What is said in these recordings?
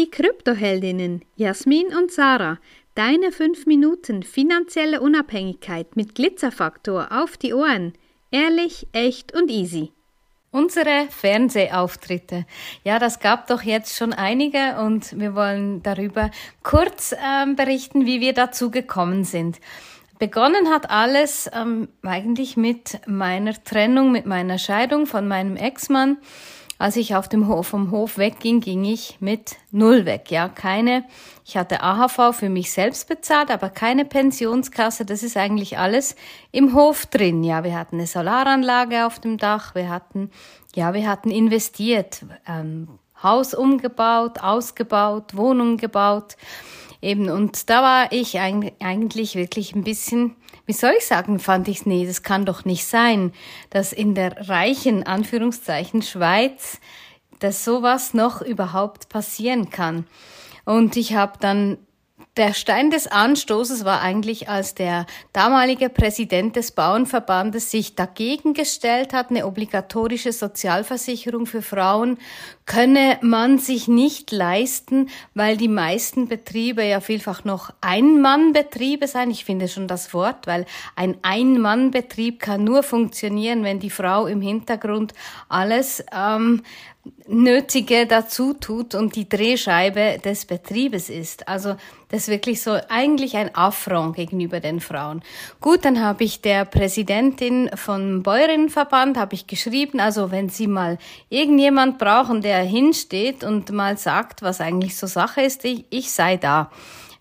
Die Kryptoheldinnen Jasmin und Sarah, deine 5 Minuten finanzielle Unabhängigkeit mit Glitzerfaktor auf die Ohren. Ehrlich, echt und easy. Unsere Fernsehauftritte. Ja, das gab doch jetzt schon einige und wir wollen darüber kurz ähm, berichten, wie wir dazu gekommen sind. Begonnen hat alles ähm, eigentlich mit meiner Trennung, mit meiner Scheidung von meinem Ex-Mann. Als ich auf dem Hof, vom Hof wegging, ging ich mit Null weg. Ja, keine, ich hatte AHV für mich selbst bezahlt, aber keine Pensionskasse. Das ist eigentlich alles im Hof drin. Ja, wir hatten eine Solaranlage auf dem Dach. Wir hatten, ja, wir hatten investiert, ähm, Haus umgebaut, ausgebaut, Wohnung gebaut. Eben, und da war ich eigentlich wirklich ein bisschen wie soll ich sagen, fand ich, nee, das kann doch nicht sein, dass in der reichen, Anführungszeichen, Schweiz, dass sowas noch überhaupt passieren kann. Und ich habe dann der Stein des Anstoßes war eigentlich, als der damalige Präsident des Bauernverbandes sich dagegen gestellt hat, eine obligatorische Sozialversicherung für Frauen könne man sich nicht leisten, weil die meisten Betriebe ja vielfach noch Ein-Mann-Betriebe sein. Ich finde schon das Wort, weil ein Ein-Mann-Betrieb kann nur funktionieren, wenn die Frau im Hintergrund alles ähm, Nötige dazu tut und die Drehscheibe des Betriebes ist. Also das ist wirklich so eigentlich ein Affront gegenüber den Frauen. Gut, dann habe ich der Präsidentin von Bäuerinnenverband habe ich geschrieben, also wenn Sie mal irgendjemand brauchen, der hinsteht und mal sagt, was eigentlich so Sache ist, ich, ich sei da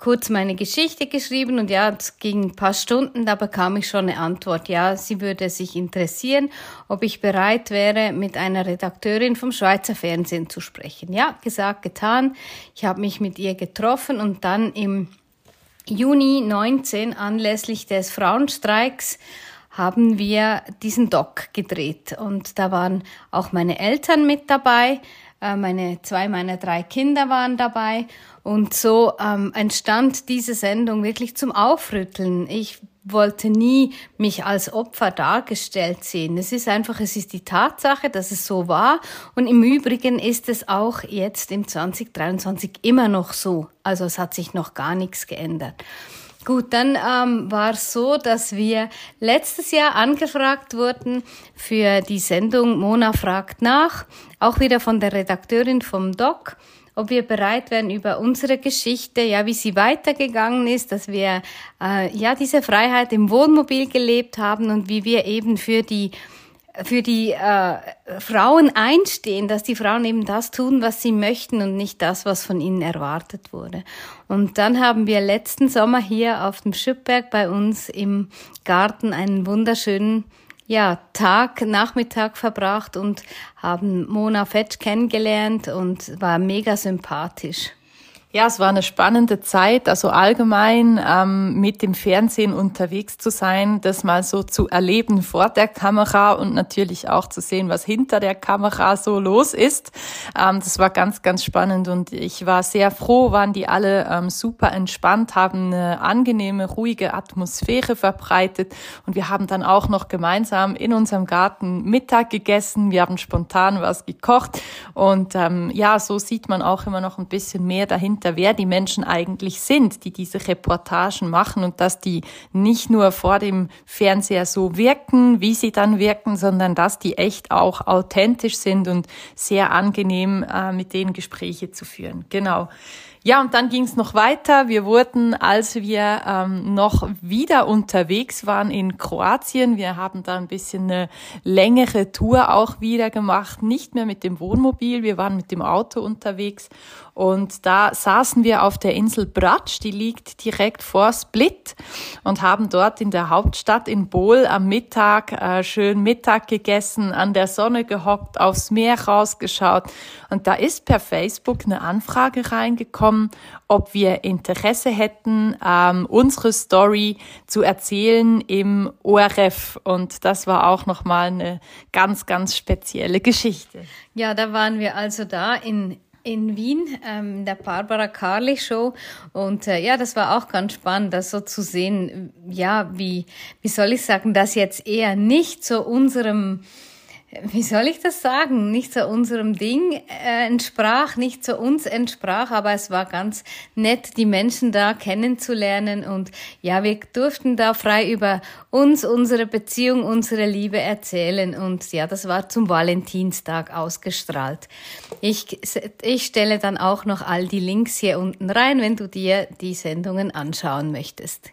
kurz meine Geschichte geschrieben und ja, es ging ein paar Stunden, da bekam ich schon eine Antwort. Ja, sie würde sich interessieren, ob ich bereit wäre, mit einer Redakteurin vom Schweizer Fernsehen zu sprechen. Ja, gesagt, getan. Ich habe mich mit ihr getroffen und dann im Juni 19 anlässlich des Frauenstreiks haben wir diesen Doc gedreht und da waren auch meine Eltern mit dabei, äh, meine zwei meiner drei Kinder waren dabei und so ähm, entstand diese Sendung wirklich zum Aufrütteln. Ich wollte nie mich als Opfer dargestellt sehen. Es ist einfach, es ist die Tatsache, dass es so war. Und im Übrigen ist es auch jetzt im 2023 immer noch so. Also es hat sich noch gar nichts geändert. Gut, dann ähm, war es so, dass wir letztes Jahr angefragt wurden für die Sendung Mona fragt nach, auch wieder von der Redakteurin vom Doc ob wir bereit wären, über unsere Geschichte, ja, wie sie weitergegangen ist, dass wir äh, ja diese Freiheit im Wohnmobil gelebt haben und wie wir eben für die für die äh, Frauen einstehen, dass die Frauen eben das tun, was sie möchten und nicht das, was von ihnen erwartet wurde. Und dann haben wir letzten Sommer hier auf dem Schüppberg bei uns im Garten einen wunderschönen ja, Tag, Nachmittag verbracht und haben Mona Fetsch kennengelernt und war mega sympathisch. Ja, es war eine spannende Zeit, also allgemein ähm, mit dem Fernsehen unterwegs zu sein, das mal so zu erleben vor der Kamera und natürlich auch zu sehen, was hinter der Kamera so los ist. Ähm, das war ganz, ganz spannend und ich war sehr froh, waren die alle ähm, super entspannt, haben eine angenehme, ruhige Atmosphäre verbreitet und wir haben dann auch noch gemeinsam in unserem Garten Mittag gegessen. Wir haben spontan was gekocht und ähm, ja, so sieht man auch immer noch ein bisschen mehr dahinter dahinter, wer die Menschen eigentlich sind, die diese Reportagen machen und dass die nicht nur vor dem Fernseher so wirken, wie sie dann wirken, sondern dass die echt auch authentisch sind und sehr angenehm äh, mit denen Gespräche zu führen. Genau. Ja, und dann ging es noch weiter. Wir wurden, als wir ähm, noch wieder unterwegs waren in Kroatien, wir haben da ein bisschen eine längere Tour auch wieder gemacht, nicht mehr mit dem Wohnmobil, wir waren mit dem Auto unterwegs und da saßen wir auf der Insel Bratsch, die liegt direkt vor Split und haben dort in der Hauptstadt in Bol am Mittag äh, schön Mittag gegessen, an der Sonne gehockt, aufs Meer rausgeschaut. Und da ist per Facebook eine Anfrage reingekommen, ob wir Interesse hätten, ähm, unsere Story zu erzählen im ORF. Und das war auch nochmal eine ganz, ganz spezielle Geschichte. Ja, da waren wir also da in in Wien, ähm, in der Barbara Carly Show. Und äh, ja, das war auch ganz spannend, das so zu sehen, ja, wie, wie soll ich sagen, dass jetzt eher nicht so unserem wie soll ich das sagen, nicht so unserem Ding äh, entsprach, nicht so uns entsprach, aber es war ganz nett, die Menschen da kennenzulernen und ja, wir durften da frei über uns, unsere Beziehung, unsere Liebe erzählen und ja, das war zum Valentinstag ausgestrahlt. Ich, ich stelle dann auch noch all die Links hier unten rein, wenn du dir die Sendungen anschauen möchtest.